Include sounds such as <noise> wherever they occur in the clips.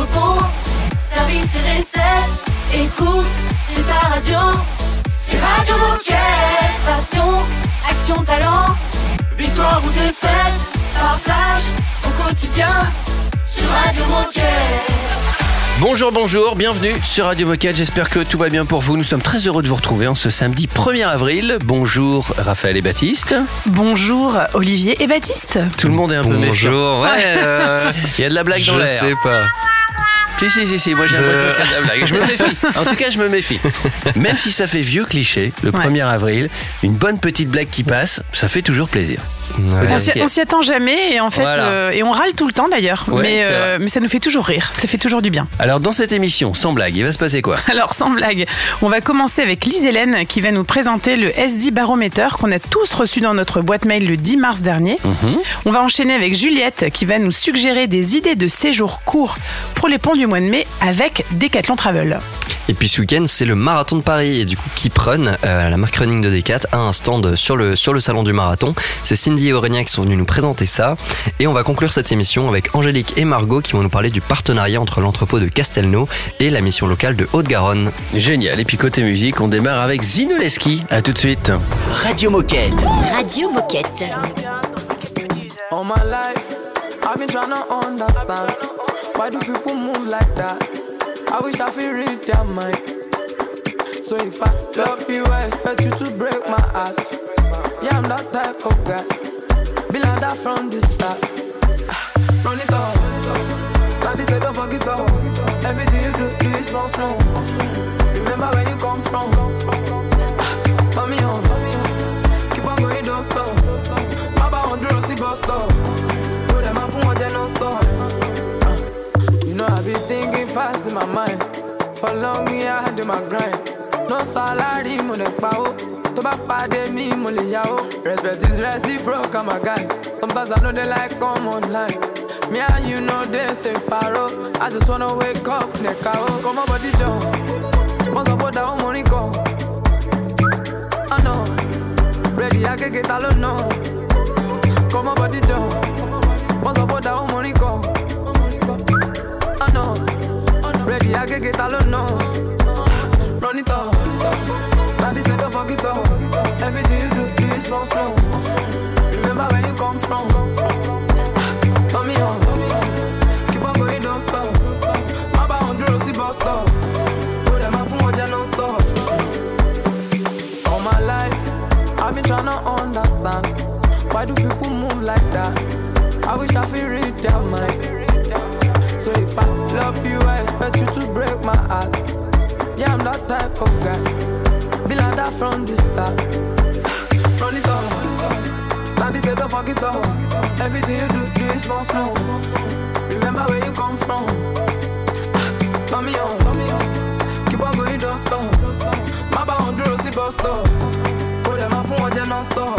entrepôt, service et recettes. Écoute, c'est ta radio. C'est Radio Moquette. Passion, action, talent. Victoire ou défaite, partage ton quotidien sur Radio Moquette. Bonjour, bonjour, bienvenue sur Radio Moquette. J'espère que tout va bien pour vous. Nous sommes très heureux de vous retrouver en ce samedi 1er avril. Bonjour Raphaël et Baptiste. Bonjour Olivier et Baptiste. Tout le monde est un peu méchant. Bonjour, ouais. euh, Il y a de la blague dans je l'air. sais pas. Si, si, si, si, moi j'ai De- l'impression qu'il y a de la blague. Je me méfie. En tout cas, je me méfie. <laughs> Même si ça fait vieux cliché, le Ouais. 1er avril, une bonne petite blague qui passe, ça fait toujours plaisir. Ouais. On s'y, attend jamais et en fait Voilà. euh, et on râle tout le temps d'ailleurs, Ouais, mais, euh, mais ça nous fait toujours rire, ça fait toujours du bien. Alors, dans cette émission, sans blague, il va se passer quoi? <laughs> Alors sans blague, on va commencer avec Lise Hélène qui va nous présenter le SD Baromètre qu'on a tous reçu dans notre boîte mail le 10 mars dernier. Mhm. On va enchaîner avec Juliette qui va nous suggérer des idées de séjour courts pour les ponts du mois de mai avec Decathlon Travel. Et puis ce week-end, c'est le marathon de Paris. Et du coup, Keep Run, euh, la marque running de Decat, a un stand sur le, sur le salon du marathon. C'est Cindy et Aurélien qui sont venus nous présenter ça. Et on va conclure cette émission avec Angélique et Margot qui vont nous parler du partenariat entre l'entrepôt de Castelnau et la mission locale de Haute-Garonne. Génial. Et puis côté musique, on démarre avec Zinoleski. À tout de suite. Radio Moquette. Radio Moquette. All my life, I've been trying to understand why do people move like that? I wish I could read their mind. So if I love you, I expect you to break my heart. Yeah, I'm that type of guy. Be like that from the start. Run it up. Daddy said don't forget up. Everything you do, do is small, small. Remember where you come from. Ah, me on, on. Keep on going, don't stop. Baba on the Rossi bus stop. Do them a phone, they non stop. You know I be thinking fast in my mind. For long yeah, I do my grind. No salary, mo le tó bá pàdé mi mo lè yá o respect is reciprocal my guy. Sometimes i no dey like come online. Me and you no dey same paro. I just wanna wake up nìka o kọ́mọ́ bọ́dí jọ wọ́n sọ pé dáhùn mo rìn kọ́ ọ̀nà rẹ̀dí akéèké ta ló nà kọ́mọ́ bọ́dí jọ wọ́n sọ pé dáhùn mo rìn kọ́ ọ̀nà rẹ̀dí akéèké ta ló nà rọ́nítọ̀. Run up. Don't. Everything you do, is small, small. Remember where you come from. Turn me on. Keep on going, don't stop. Do them non stop. All my life, I've been trying to understand why do people move like that. I wish I could read their mind. So if I love you, I expect you to break my heart. Yeah, I'm that type of guy. Be like that from the start. Run it up. Daddy said don't forget up. Everything you do, do is small. Remember where you come from. Turn me on, turn me on. Keep on going, don't stop. Baba on the Rossi bus stop. Put them off on non stop.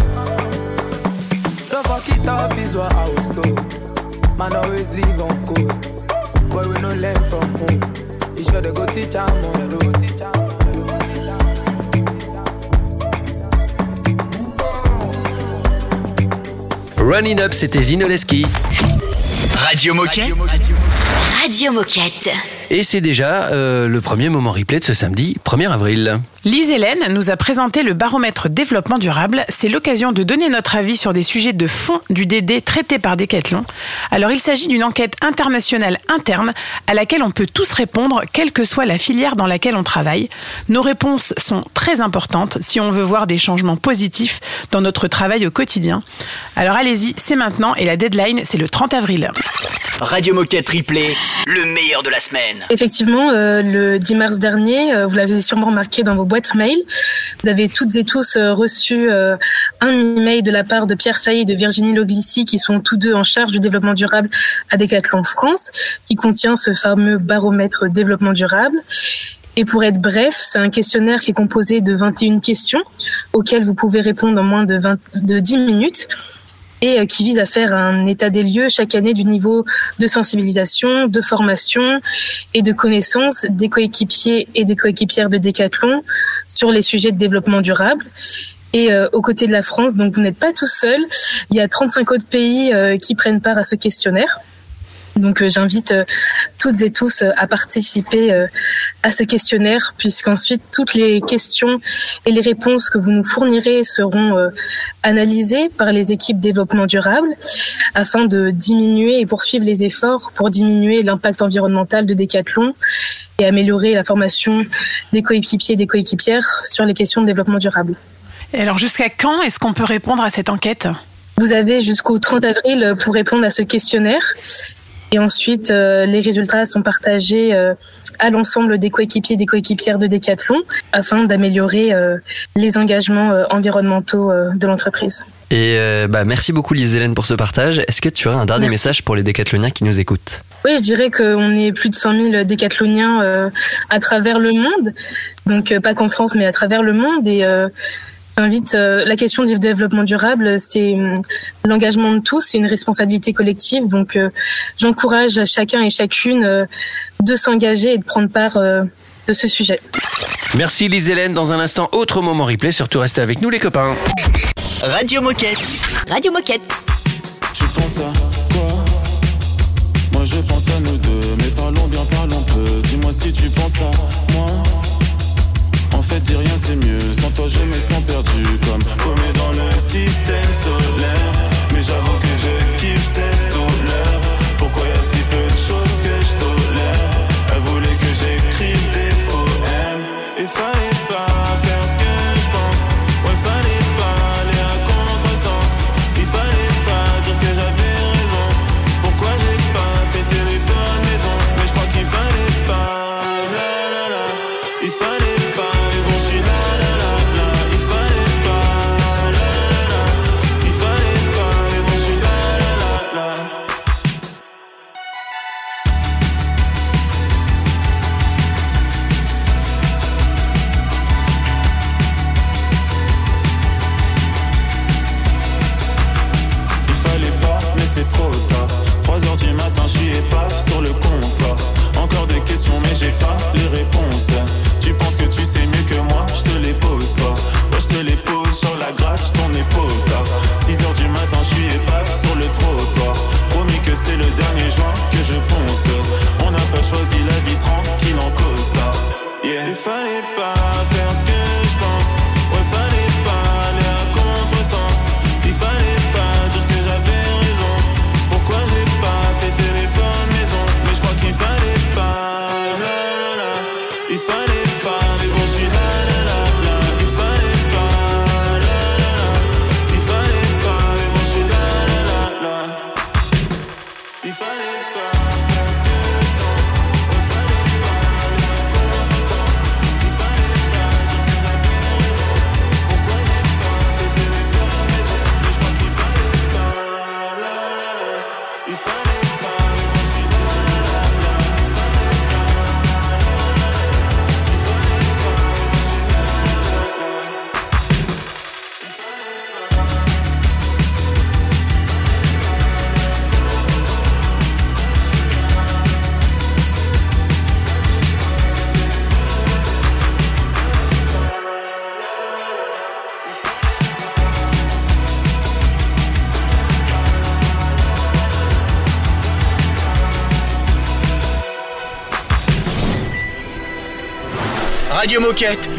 Don't fuck it up is what I was told. Man always live on code. Boy, we no learn from home. You sure they go teach am on the road. Teach am on the road, Running Up, c'était Zinoleski. Radio Moquette. Radio Moquette. Et c'est déjà euh, le premier moment replay de ce samedi 1er avril. Lise Hélène nous a présenté le baromètre développement durable. C'est l'occasion de donner notre avis sur des sujets de fond du DD traités par Decathlon. Alors il s'agit d'une enquête internationale interne à laquelle on peut tous répondre, quelle que soit la filière dans laquelle on travaille. Nos réponses sont très importantes si on veut voir des changements positifs dans notre travail au quotidien. Alors allez-y, c'est maintenant et la deadline c'est le 30 avril. Radio Moquette Replay, le meilleur de la semaine. Effectivement, euh, le 10 mars dernier, euh, vous l'avez sûrement remarqué dans vos boîtes mail, vous avez toutes et tous euh, reçu euh, un email de la part de Pierre Fay et de Virginie Loglici, qui sont tous deux en charge du développement durable à Decathlon France, qui contient ce fameux baromètre développement durable. Et pour être bref, c'est un questionnaire qui est composé de 21 questions auxquelles vous pouvez répondre en moins de, 20, de 10 minutes et euh, qui vise à faire un état des lieux chaque année du niveau de sensibilisation, de formation et de connaissance des coéquipiers et des coéquipières de Decathlon sur les sujets de développement durable. Et euh, aux côtés de la France, donc vous n'êtes pas tout seul, il y a 35 autres pays euh, qui prennent part à ce questionnaire. Donc j'invite toutes et tous à participer à ce questionnaire, puisqu'ensuite toutes les questions et les réponses que vous nous fournirez seront analysées par les équipes développement durable afin de diminuer et poursuivre les efforts pour diminuer l'impact environnemental de Decathlon et améliorer la formation des coéquipiers et des coéquipières sur les questions de développement durable. Et alors jusqu'à quand est-ce qu'on peut répondre à cette enquête? Vous avez jusqu'au 30 avril pour répondre à ce questionnaire. Et ensuite, euh, les résultats sont partagés euh, à l'ensemble des coéquipiers et des coéquipières de Decathlon afin d'améliorer euh, les engagements environnementaux de l'entreprise. Et bah, merci beaucoup Lise Hélène pour ce partage. Est-ce que tu aurais un dernier message pour les décathloniens qui nous écoutent? Oui, je dirais qu'on est plus de 100 000 décathloniens à travers le monde. Donc pas qu'en France, mais à travers le monde. Et invite euh, la question du développement durable, c'est euh, l'engagement de tous, c'est une responsabilité collective. Donc, euh, j'encourage chacun et chacune de s'engager et de prendre part de ce sujet. Merci Lise Hélène. Dans un instant, autre moment replay. Surtout restez avec nous les copains. Radio Moquette. Radio Moquette. Tu penses à quoi? Moi je pense à nous deux, mais parlons bien, parlons peu. Dis-moi si tu penses à moi. Dis rien, c'est mieux. Sans toi, je me sens perdu. Comme paumé dans le système solaire. people.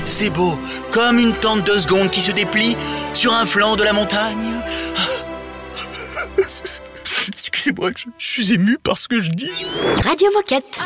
C'est beau, comme une tente de seconde qui se déplie sur un flanc de la montagne. <laughs> Excusez-moi, je, je suis ému par ce que je dis. Radio Moquette.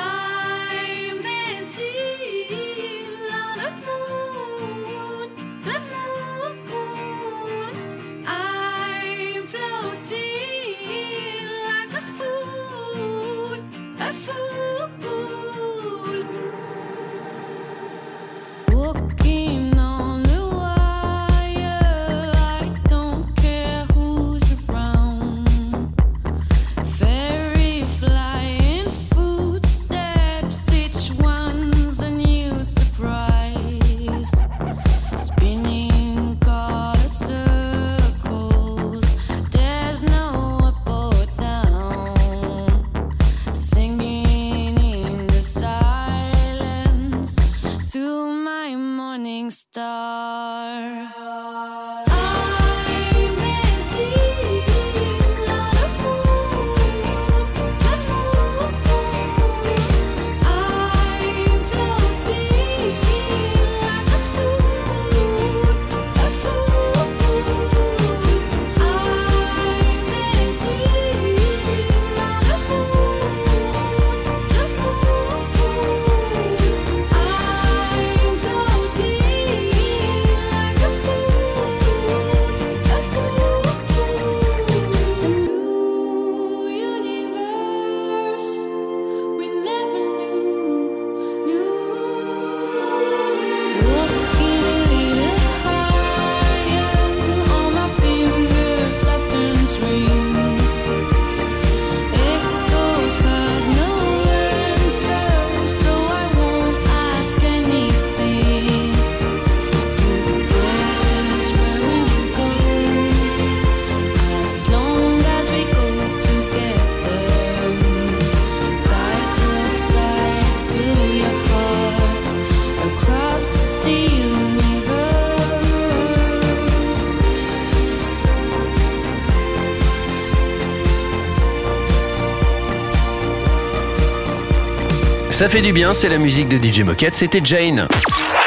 Ça fait du bien, c'est la musique de DJ Moquette, c'était Jane.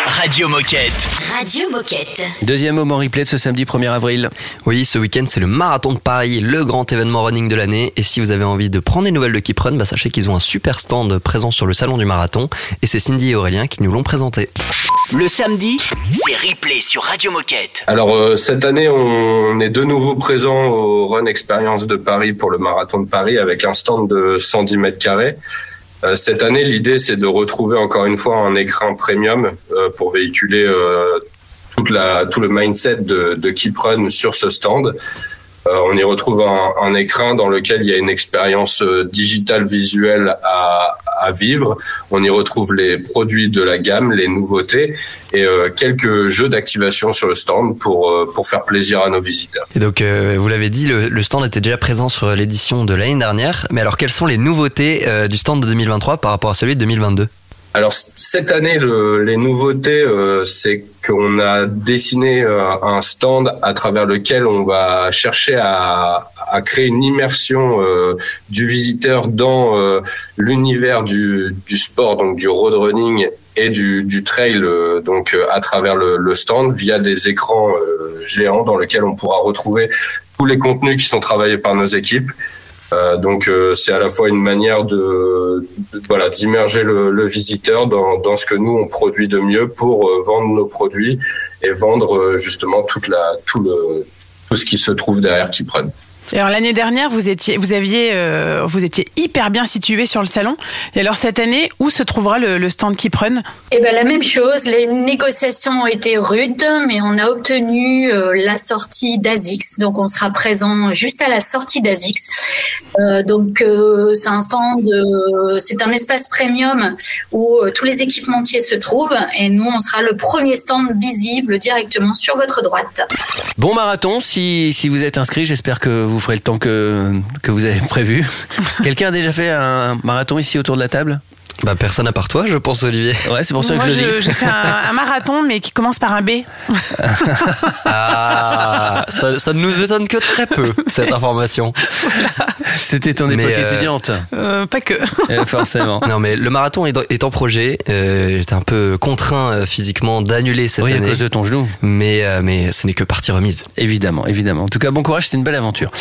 Radio Moquette. Radio Moquette. Deuxième moment replay de ce samedi 1er avril. Oui, ce week-end, c'est le marathon de Paris, le grand événement running de l'année. Et si vous avez envie de prendre des nouvelles de Keep Run, bah, sachez qu'ils ont un super stand présent sur le salon du marathon. Et c'est Cindy et Aurélien qui nous l'ont présenté. Le samedi, c'est replay sur Radio Moquette. Alors euh, cette année, on est de nouveau présent au Run Experience de Paris pour le marathon de Paris avec un stand de 110 mètres carrés. Euh, cette année, l'idée c'est de retrouver encore une fois un écran premium euh, pour véhiculer euh, toute la, tout le mindset de, de Keep Run sur ce stand. Euh, on y retrouve un, un écran dans lequel il y a une expérience digitale visuelle à, à vivre. On y retrouve les produits de la gamme, les nouveautés et euh, quelques jeux d'activation sur le stand pour euh, pour faire plaisir à nos visiteurs. Et donc, euh, vous l'avez dit, le, le stand était déjà présent sur l'édition de l'année dernière. Mais alors, quelles sont les nouveautés du stand de 2023 par rapport à celui de 2022 Alors cette année, le- les nouveautés, euh, c'est qu'on a dessiné euh, un stand à travers lequel on va chercher à, créer une immersion euh, du visiteur dans l'univers du, sport, donc du road running et du, trail, donc à travers le, le stand via des écrans géants dans lesquels on pourra retrouver tous les contenus qui sont travaillés par nos équipes. Euh, donc euh, c'est à la fois une manière de, voilà d'immerger le, visiteur dans, dans ce que nous on produit de mieux pour euh, vendre nos produits et vendre justement toute la tout le tout ce qui se trouve derrière qui prennent. Alors l'année dernière, vous étiez, vous aviez, euh, vous étiez hyper bien situé sur le salon. Et alors cette année, où se trouvera le, le stand Keep Run Eh ben la même chose. Les négociations ont été rudes, mais on a obtenu euh, la sortie d'Azix. Donc on sera présent juste à la sortie d'Azix. Euh, donc euh, c'est un stand, euh, c'est un espace premium où euh, tous les équipementiers se trouvent et nous on sera le premier stand visible directement sur votre droite. Bon marathon, si, si vous êtes inscrit, j'espère que vous ferez le temps que, que vous avez prévu. <laughs> Quelqu'un a déjà fait un marathon ici autour de la table? Bah, personne à part toi, je pense, Olivier. Ouais, c'est pour ça Moi, que je le je- dis. j'ai fait un, un <laughs> marathon, mais qui commence par un B. Ah, ça, ça ne nous étonne que très peu, cette information. C'était ton époque euh, étudiante. Euh, pas que. Euh, forcément. Non, mais le marathon est, en projet. Euh, J'étais un peu contraint euh, physiquement d'annuler cette Oui, à année. cause de ton genou. Mais, euh, mais ce n'est que partie remise. Évidemment, évidemment. En tout cas, bon courage, c'était une belle aventure.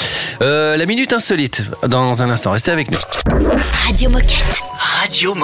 Euh, la minute insolite, dans un instant. Restez avec nous. Radio Moquette. Radio Moquette.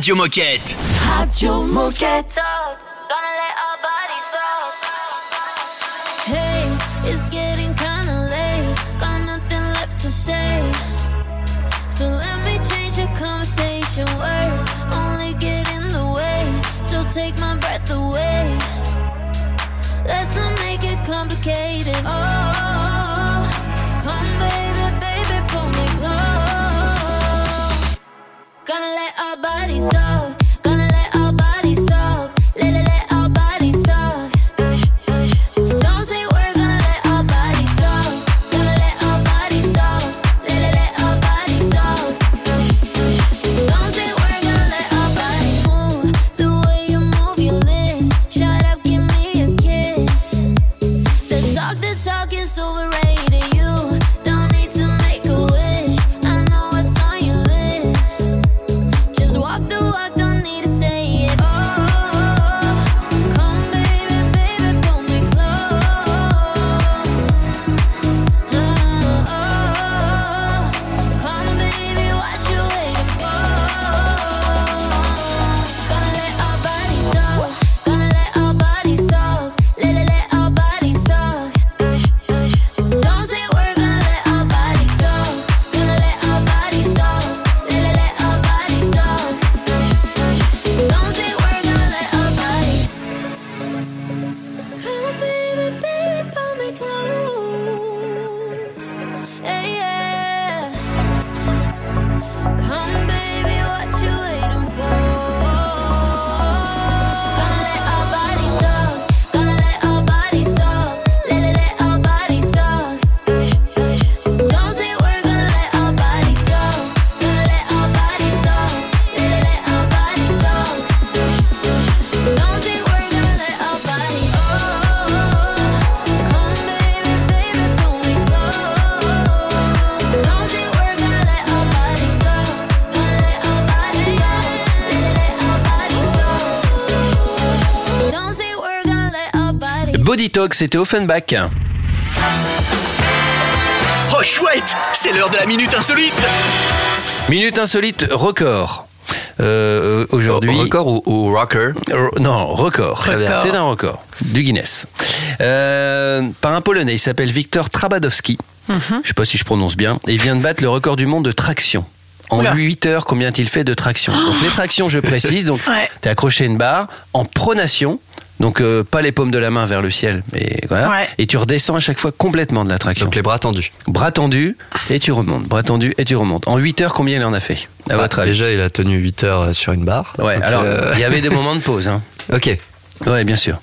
Radio Moquette. Radio Moquette. Gonna let our bodies talk. Hey, it's getting kinda late. Got nothing left to say. So let me change the conversation. Words only get in the way. So take my breath away. Let's not make it complicated. Oh, Gonna let our bodies talk. C'était Offenbach. Oh chouette, c'est l'heure de la minute insolite. Minute insolite record. Euh, Aujourd'hui. Record ou, ou rocker? Non, record. Très bien. C'est un record du Guinness. Euh, par un Polonais, il s'appelle Viktor Trabadowski. Mhm. Je ne sais pas si je prononce bien. Et il vient de battre le record du monde de traction. En Oula. 8 heures, combien a-t-il fait de traction? Donc les tractions, je précise, donc <laughs> Ouais. tu es accroché à une barre en pronation. Donc euh, pas les paumes de la main vers le ciel, mais voilà. Ouais. Et tu redescends à chaque fois complètement de la traction. Donc les bras tendus. Bras tendus et tu remontes. Bras tendus et tu remontes. En 8 heures, combien il en a fait À Bah, votre avis déjà, il a tenu 8 heures euh, sur une barre. Ouais, Donc, alors euh, il y avait des <laughs> moments de pause. Hein. Ok. Ouais, bien sûr.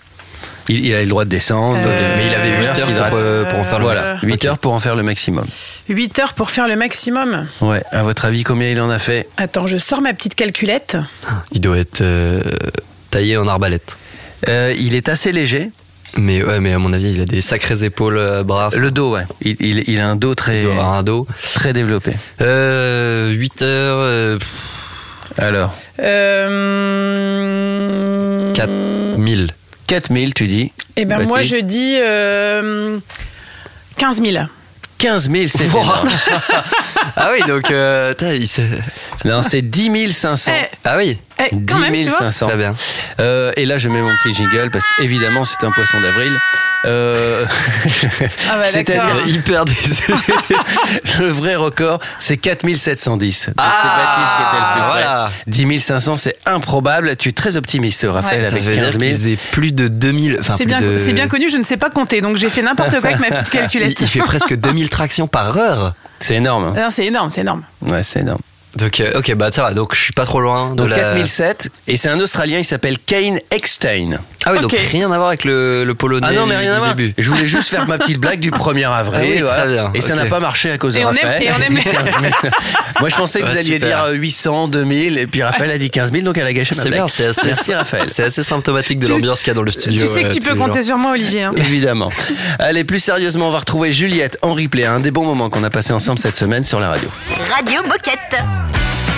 Il, il a le droit de descendre. Euh, Mais il avait 8 Merci, heures pour, euh, pour en faire le Voilà, max. 8 Ok. heures pour en faire le maximum. 8 heures pour faire le maximum. Ouais, à votre avis, combien il en a fait? Attends, je sors ma petite calculette. Il doit être euh, taillé en arbalète. Euh, Il est assez léger. Mais ouais, mais à mon avis, il a des sacrées épaules, euh, bras. Le dos, ouais. Il, il- il a un dos très, Il doit avoir un dos. très développé. Euh, 8 heures, euh, Alors, Euh... 4000. 4000, tu dis Eh ben moi je dis euh, 15 000. 15 000, c'est Wow. <laughs> Ah oui, donc, euh, il Non, c'est 10 500. Eh, Ah oui, eh, quand 10 même, tu vois. 500. très bien. Euh, et là, je mets mon petit jingle parce qu'évidemment, c'est un poisson d'avril. Euh, Ah bah C'est-à-dire, hyper déçu. le vrai record, c'est 4710. Donc Ah, c'est Baptiste qui était le plus près. voilà. 10 500, c'est improbable. Tu es très optimiste, Raphaël, Ouais. Avec veut dire 15 qu'il 000. faisait plus de 2000. Enfin, C'est bien, de- c'est bien connu, je ne sais pas compter, donc j'ai fait n'importe quoi avec ma petite <laughs> calculette. il fait presque 2000 tractions par heure. C'est énorme. hein. Non, c'est énorme, c'est énorme. Ouais, c'est énorme. Donc, euh, ok, bah ça va. Donc, je suis pas trop loin de Donc la. 4007. Et c'est un Australien, il s'appelle Kane Eckstein. Ah oui, donc rien à voir avec le, le polonais Ah non, mais du- rien à du voir. début. Je voulais juste faire ma petite blague du 1er avril. Ah oui, très voilà. bien, Et ça n'a pas marché à cause de Et on aime- Raphaël. et on aime les- 15 000. Moi, je pensais que Ouais, vous alliez super. dire 800, 2000. Et puis Raphaël a dit 15 000, donc elle a gâché ma C'est blague. bien, c'est assez, Merci, Raphaël. c'est assez symptomatique de l'ambiance qu'il y a dans le studio. tu sais que euh, tu tous peux compter sur moi, Olivier. hein. Évidemment. Allez, plus sérieusement, on va retrouver Juliette en replay. Un des bons moments qu'on a passé ensemble cette semaine sur la radio. Radio Moquette. So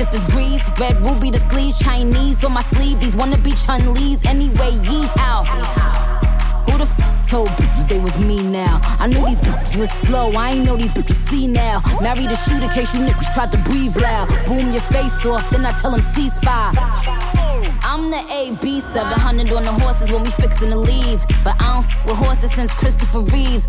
if it's breeze. Red ruby the sleeves, Chinese on my sleeve. These wanna be Chun Lee's anyway. Yee how? Who the f told bitches they was me now? I knew these bitches was slow. I ain't know these bitches see now. Married a shooter case you niggas tried to breathe loud. Boom your face off, then I tell them ceasefire. I'm the AB 700 on the horses when we fixin' to leave. But I don't f with horses since Christopher Reeves.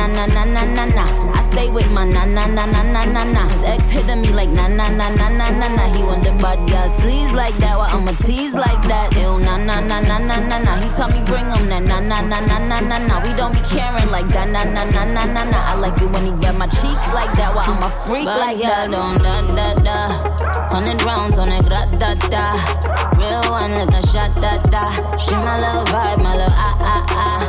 na na na na na na. I stay with my na na na na na na na. His ex hitting me like na na na na na na na. He the bad girl sleaze like that. Why I'ma tease like that? Ew na na na na na na na. He tell me bring him na na na na na na na na. We don't be caring like that na na na na na na. I like it when he grab my cheeks like that. Why I'm a freak like that? Don't da da da. Hundred rounds on a grat da da. Real one like a shot da da. She my little vibe, my little ah ah ah.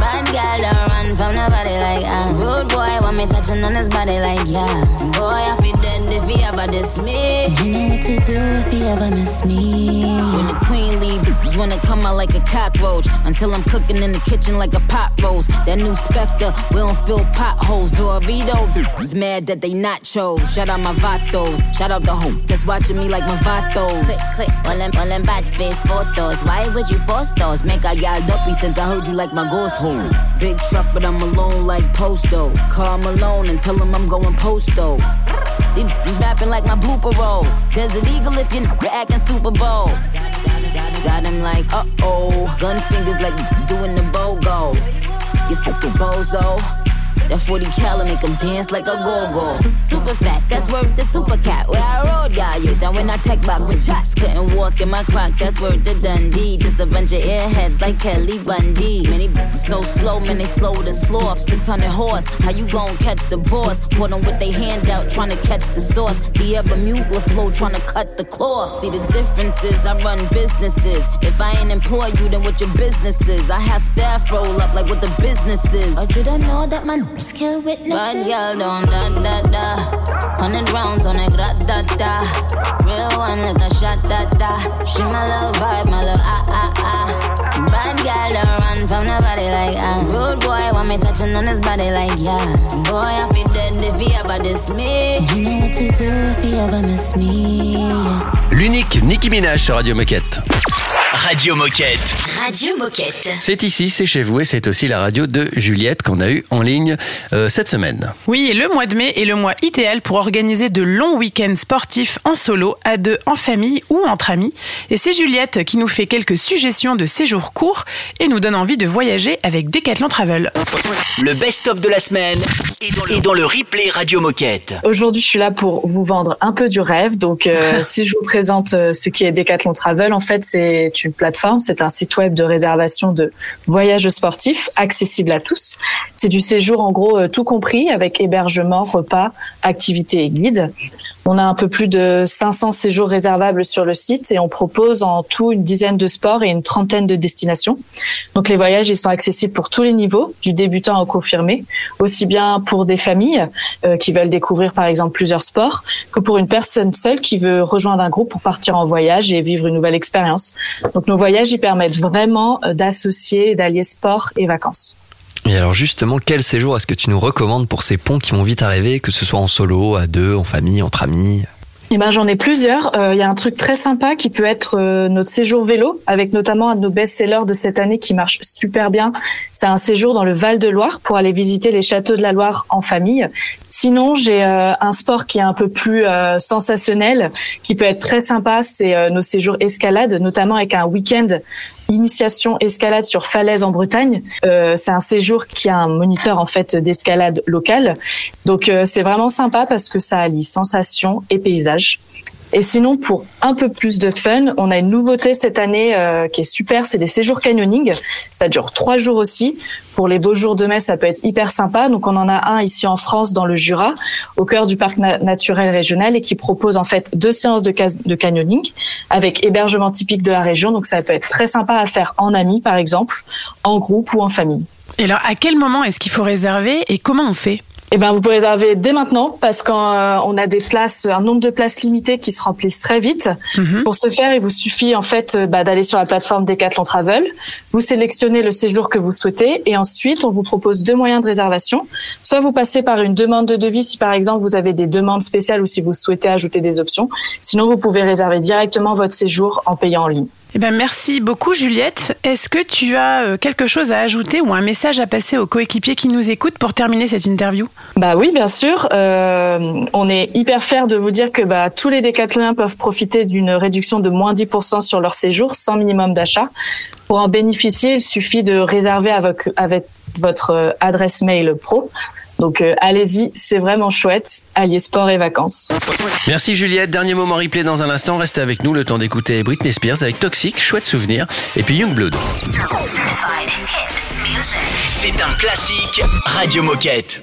Bad girl don't run from nobody like ah. Rude boy want me touching on his body like yeah. Boy I feel dead if he ever diss me. You know what to do if he ever miss me. When the queen leave, bitches wanna come out like a cockroach. Until I'm cooking in the kitchen like a pot roast. That new Spectre, we don't fill potholes. Dorito, is mad that they nachos. Shout out my vatos. Shout out the hoe that's watching me like my vatos. Click, click, all them, all them batch face photos. Why would you post those? Make I got dumpy since I heard you like my ghost hole. Big truck, but I'm alone like Posto. Call Malone and tell him I'm going posto. Bitches rapping like my blooper roll. Desert Eagle if you're acting Super Bowl. Got him like, uh oh. Gun fingers like doing the BOGO. You fucking bozo. That 40 cal make him dance like a go-go. Super facts, that's worth the super cat. Where I rode, got you. Down when I tech back with shots. Couldn't walk in my crocs, that's worth the Dundee. Just a bunch of airheads like Kelly Bundy. Many so slow, man, they slow to sloth. 600 horse, how you gon' catch the boss? Put them with they hand out, trying to catch the sauce. The Bermuda flow, trying to cut the cloth. See the difference is I run businesses. If I ain't employ you, then what your business is? I have staff roll up like what the business is. Or you don't know that my n***s kill witnesses? Bad girl don't da da da. Hundred rounds on a grat da da. Real one like a shot da da. She my little vibe, my little ah ah ah. Bad girl don't run from nobody like ah. Rude boy want me touching on his body like yeah. Boy I feel dead if he ever diss me. You know what to do if he ever miss me. L'unique Nicki Minaj sur Radio Moquette. Radio Moquette. Radio Moquette. C'est ici, c'est chez vous et c'est aussi la radio de Juliette qu'on a eu en ligne euh, cette semaine. Oui, et le mois de mai est le mois idéal pour organiser de longs week-ends sportifs en solo, à deux, en famille ou entre amis. Et c'est Juliette qui nous fait quelques suggestions de séjours courts et nous donne envie de voyager avec Decathlon Travel. Le best-of de la semaine est dans le replay Radio Moquette. Aujourd'hui, je suis là pour vous vendre un peu du rêve. Donc, euh, <laughs> si je vous présente euh, ce qui est Decathlon Travel, en fait, c'est plateforme, c'est un site web de réservation de voyages sportifs accessible à tous. C'est du séjour en gros euh, tout compris avec hébergement, repas, activités et guides. On a un peu plus de 500 séjours réservables sur le site et on propose en tout une dizaine de sports et une trentaine de destinations. Donc les voyages, ils sont accessibles pour tous les niveaux, du débutant au confirmé, aussi bien pour des familles euh, qui veulent découvrir par exemple plusieurs sports que pour une personne seule qui veut rejoindre un groupe pour partir en voyage et vivre une nouvelle expérience. Donc nos voyages, ils permettent vraiment euh, d'associer, d'allier sport et vacances. Et alors justement, quel séjour est-ce que tu nous recommandes pour ces ponts qui vont vite arriver, que ce soit en solo, à deux, en famille, entre amis? Eh ben, j'en ai plusieurs. Euh, Il y a un truc très sympa qui peut être euh, notre séjour vélo, avec notamment un de nos best-sellers de cette année qui marche super bien. C'est un séjour dans le Val-de-Loire pour aller visiter les châteaux de la Loire en famille. Sinon, j'ai euh, un sport qui est un peu plus sensationnel, qui peut être très sympa. C'est nos séjours escalade, notamment avec un week-end initiation escalade sur falaise en Bretagne. Euh, c'est un séjour qui a un moniteur en fait d'escalade local. Donc euh, c'est vraiment sympa parce que ça allie sensation et paysage. Et sinon, pour un peu plus de fun, on a une nouveauté cette année euh, qui est super, c'est des séjours canyoning. Ça dure trois jours aussi. Pour les beaux jours de mai, ça peut être hyper sympa. Donc, on en a un ici en France, dans le Jura, au cœur du parc na- naturel régional, et qui propose en fait deux séances de, de canyoning avec hébergement typique de la région. Donc, ça peut être très sympa à faire en amis, par exemple, en groupe ou en famille. Et alors, à quel moment est-ce qu'il faut réserver et comment on fait? Eh ben, vous pouvez réserver dès maintenant parce qu'on a des places, un nombre de places limitées qui se remplissent très vite. Pour ce faire, il vous suffit en fait euh, bah, d'aller sur la plateforme Decathlon Travel. Vous sélectionnez le séjour que vous souhaitez et ensuite on vous propose deux moyens de réservation. Soit vous passez par une demande de devis si par exemple vous avez des demandes spéciales ou si vous souhaitez ajouter des options. Sinon, vous pouvez réserver directement votre séjour en payant en ligne. Eh ben, merci beaucoup, Juliette. Est-ce que tu as euh, quelque chose à ajouter ou un message à passer aux coéquipiers qui nous écoutent pour terminer cette interview? Bah oui, bien sûr. Euh, on est hyper fiers de vous dire que bah, tous les décathloniens peuvent profiter d'une réduction de moins 10% sur leur séjour sans minimum d'achat. Pour en bénéficier, il suffit de réserver avec, avec votre euh, adresse mail pro. Donc euh, allez-y, c'est vraiment chouette. Alliez sport et vacances. Merci Juliette. Dernier moment replay dans un instant. Restez avec nous le temps d'écouter Britney Spears avec Toxic, chouette souvenir. Et puis Youngblood. C'est un classique Radio Moquette.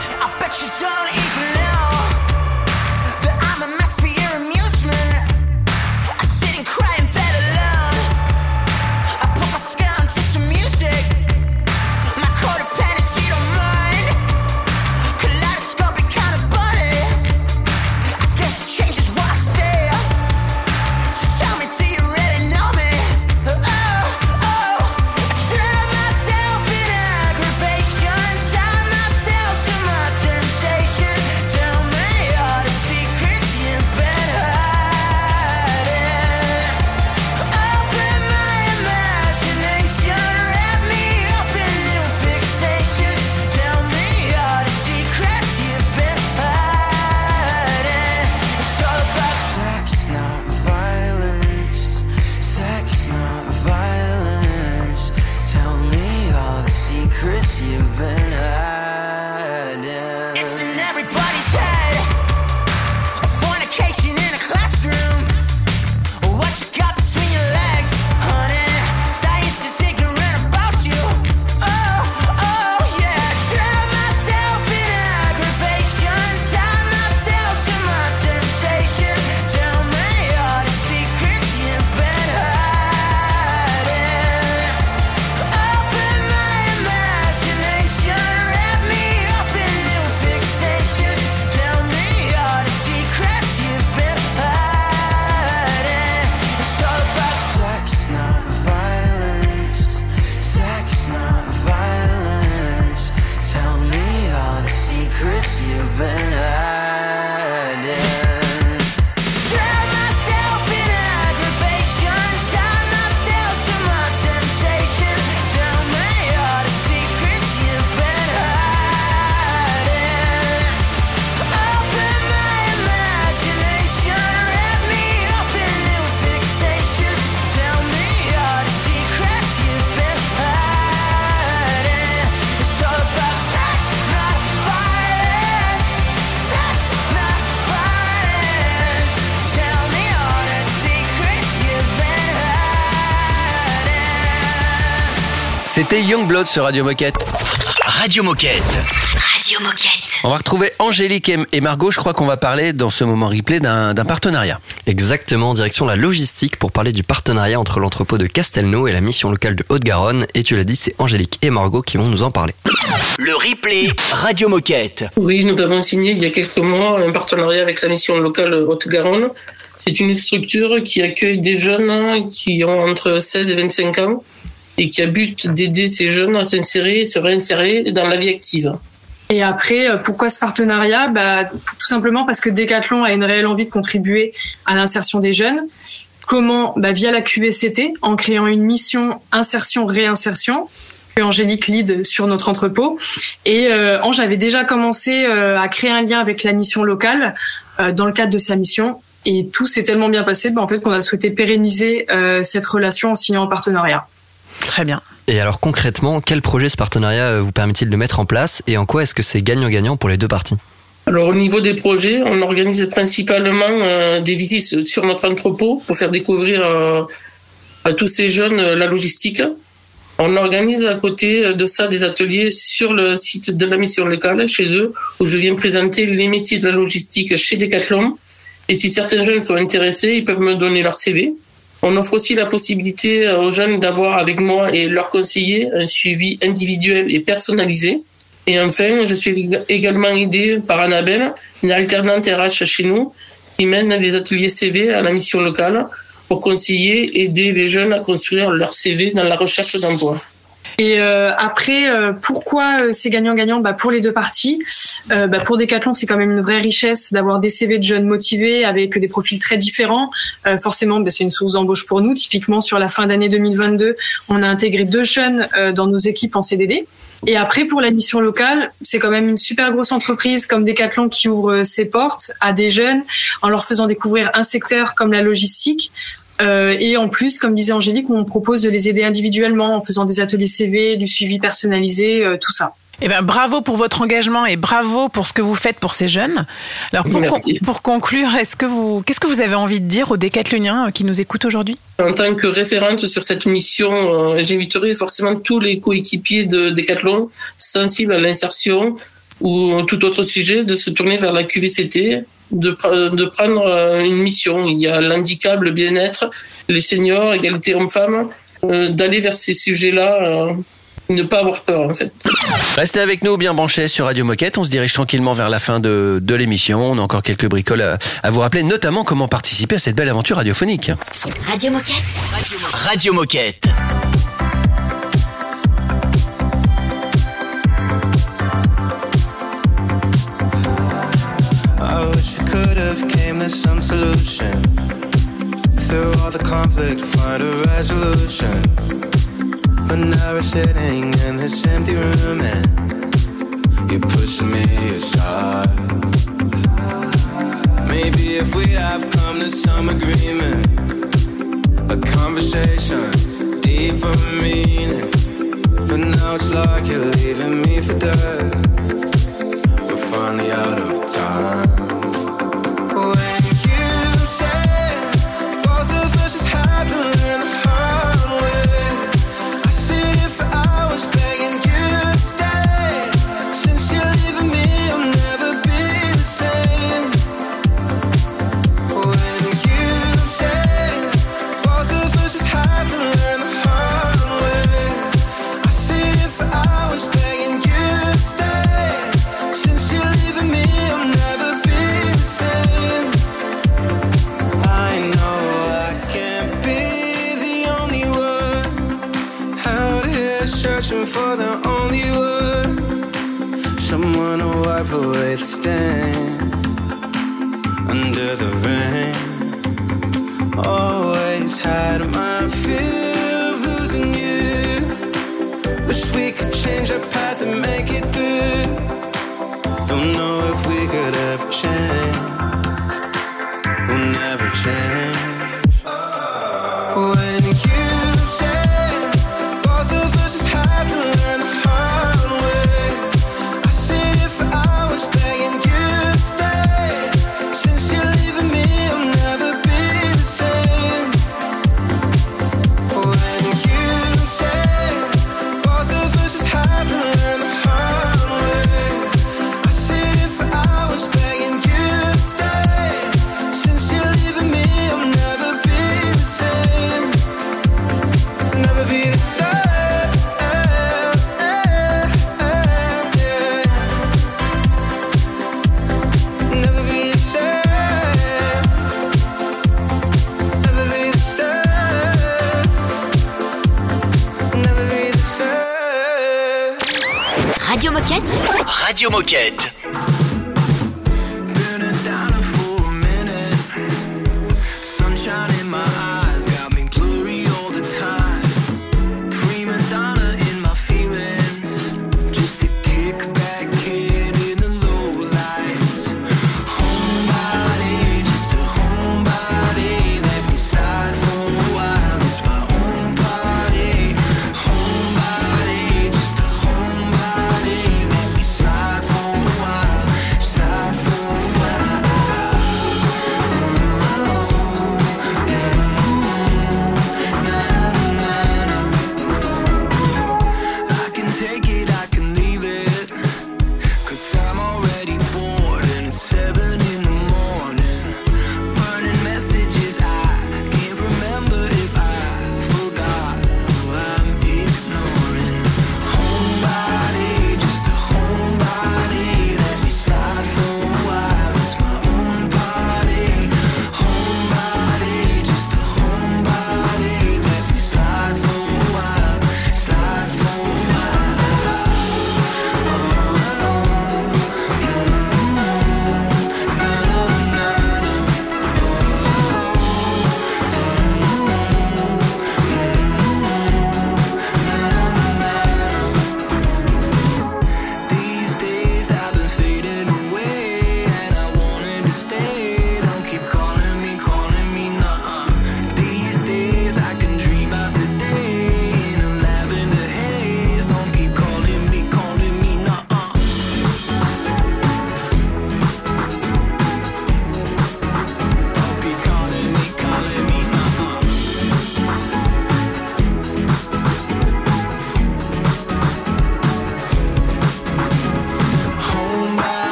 C'était Youngblood sur Radio Moquette. Radio Moquette. Radio Moquette. On va retrouver Angélique et et Margot. Je crois qu'on va parler dans ce moment replay d'un partenariat. Exactement, en direction la logistique pour parler du partenariat entre l'entrepôt de Castelnau et la mission locale de Haute-Garonne. Et tu l'as dit, c'est Angélique et Margot qui vont nous en parler. Le replay Radio Moquette. Oui, nous avons signé il y a quelques mois un partenariat avec la mission locale Haute-Garonne. C'est une structure qui accueille des jeunes qui ont entre 16 et 25 ans et qui a but d'aider ces jeunes à s'insérer et se réinsérer dans la vie active. Et après, euh, pourquoi ce partenariat bah, Tout simplement parce que Decathlon a une réelle envie de contribuer à l'insertion des jeunes. Comment bah, Via la QVCT, en créant une mission insertion-réinsertion que Angélique lead sur notre entrepôt. Et euh, Ange avait déjà commencé euh, à créer un lien avec la mission locale euh, dans le cadre de sa mission. Et tout s'est tellement bien passé bah, en fait, qu'on a souhaité pérenniser cette relation en signant un partenariat. Très bien. Et alors concrètement, quel projet ce partenariat euh, vous permet-il de mettre en place et en quoi est-ce que c'est gagnant-gagnant pour les deux parties? Alors au niveau des projets, on organise principalement euh, des visites sur notre entrepôt pour faire découvrir euh, à tous ces jeunes euh, la logistique. On organise à côté de ça des ateliers sur le site de la mission locale chez eux où je viens présenter les métiers de la logistique chez Decathlon. Et si certains jeunes sont intéressés, ils peuvent me donner leur CV. On offre aussi la possibilité euh, aux jeunes d'avoir avec moi et leurs conseillers un suivi individuel et personnalisé. Et enfin, je suis également aidée par Annabelle, une alternante RH chez nous, qui mène les ateliers CV à la mission locale pour conseiller et aider les jeunes à construire leur CV dans la recherche d'emploi. Et euh, après, euh, pourquoi euh, c'est gagnant-gagnant? Bah, Pour les deux parties. Bah, pour Decathlon, c'est quand même une vraie richesse d'avoir des CV de jeunes motivés avec des profils très différents. Forcément, bah, c'est une source d'embauche pour nous. Typiquement, sur la fin d'année 2022, on a intégré deux jeunes dans nos équipes en CDD. Et après, pour la mission locale, c'est quand même une super grosse entreprise comme Decathlon qui ouvre ses portes à des jeunes en leur faisant découvrir un secteur comme la logistique. Euh, et en plus, comme disait Angélique, on propose de les aider individuellement en faisant des ateliers CV, du suivi personnalisé, euh, tout ça. Eh ben, bravo pour votre engagement et bravo pour ce que vous faites pour ces jeunes. Alors, pour, Merci. con- pour conclure, est-ce que vous, qu'est-ce que vous avez envie de dire aux décathloniens euh, qui nous écoutent aujourd'hui? En tant que référente sur cette mission, euh, j'inviterai forcément tous les coéquipiers de Decathlon sensibles à l'insertion ou tout autre sujet de se tourner vers la QVCT, de, pr- de prendre euh, une mission. Il y a l'handicap, le bien-être, les seniors, égalité homme-femme, euh, d'aller vers ces sujets-là, euh, ne pas avoir peur en fait. Restez avec nous bien branchés sur Radio Moquette. On se dirige tranquillement vers la fin de, de l'émission. On a encore quelques bricoles à, à vous rappeler, notamment comment participer à cette belle aventure radiophonique. Radio Moquette. Radio Moquette. I there's some solution. Through all the conflict, find a resolution. But now we're sitting in this empty room and you're pushing me aside. Maybe if we'd have come to some agreement, a conversation deep for meaning. But now it's like you're leaving me for dead. We're finally out of time. Radio Moquette.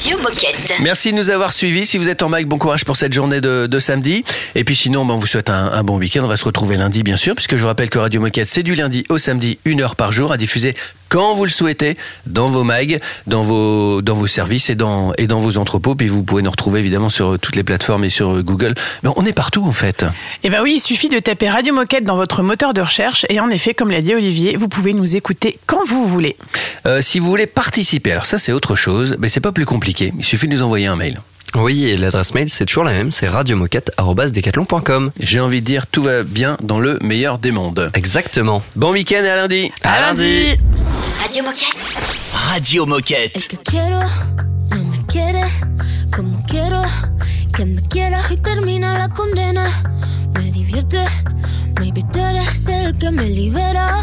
Radio Merci de nous avoir suivis. Si vous êtes en Mac, bon courage pour cette journée de, samedi. Et puis sinon, ben, on vous souhaite un, un bon week-end. On va se retrouver lundi, bien sûr, puisque je vous rappelle que Radio Moquette, c'est du lundi au samedi, une heure par jour, à diffuser quand vous le souhaitez dans vos mags, dans vos, dans vos services et dans, et dans vos entrepôts. Puis vous pouvez nous retrouver évidemment sur euh, toutes les plateformes et sur euh, Google. Mais on est partout en fait. Eh bien oui, il suffit de taper Radio Moquette dans votre moteur de recherche. Et en effet, comme l'a dit Olivier, vous pouvez nous écouter quand vous voulez. Euh, si vous voulez participer, alors ça c'est autre chose, mais c'est pas plus compliqué. Il suffit de nous envoyer un mail. Oui, et l'adresse mail, c'est toujours la même, c'est radiomoquette.com. J'ai envie de dire, tout va bien dans le meilleur des mondes. Exactement. Bon week-end et à lundi. À, lundi. Radio Moquette. Radio Moquette. Libera.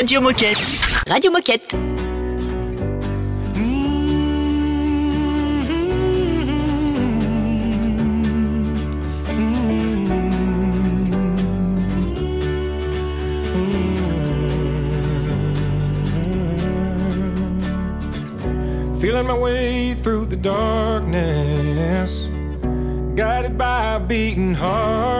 Radio Moquette. Radio Moquette. Feeling my way through the darkness, guided by a beating heart.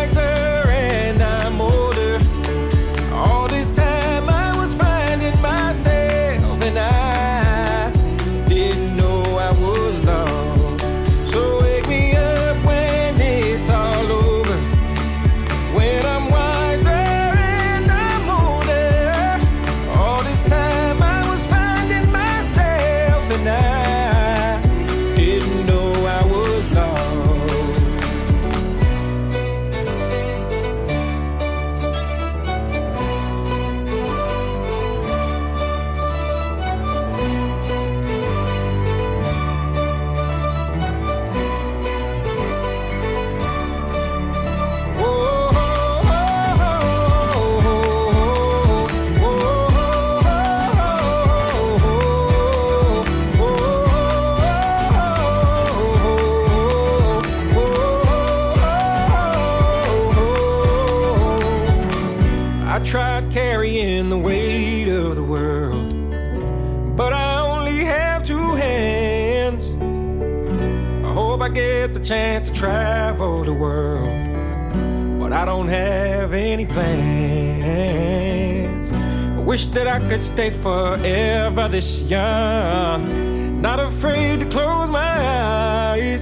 could stay forever this young. Not afraid to close my eyes.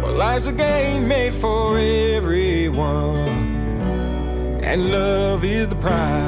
Well, life's a game made for everyone, and love is the prize.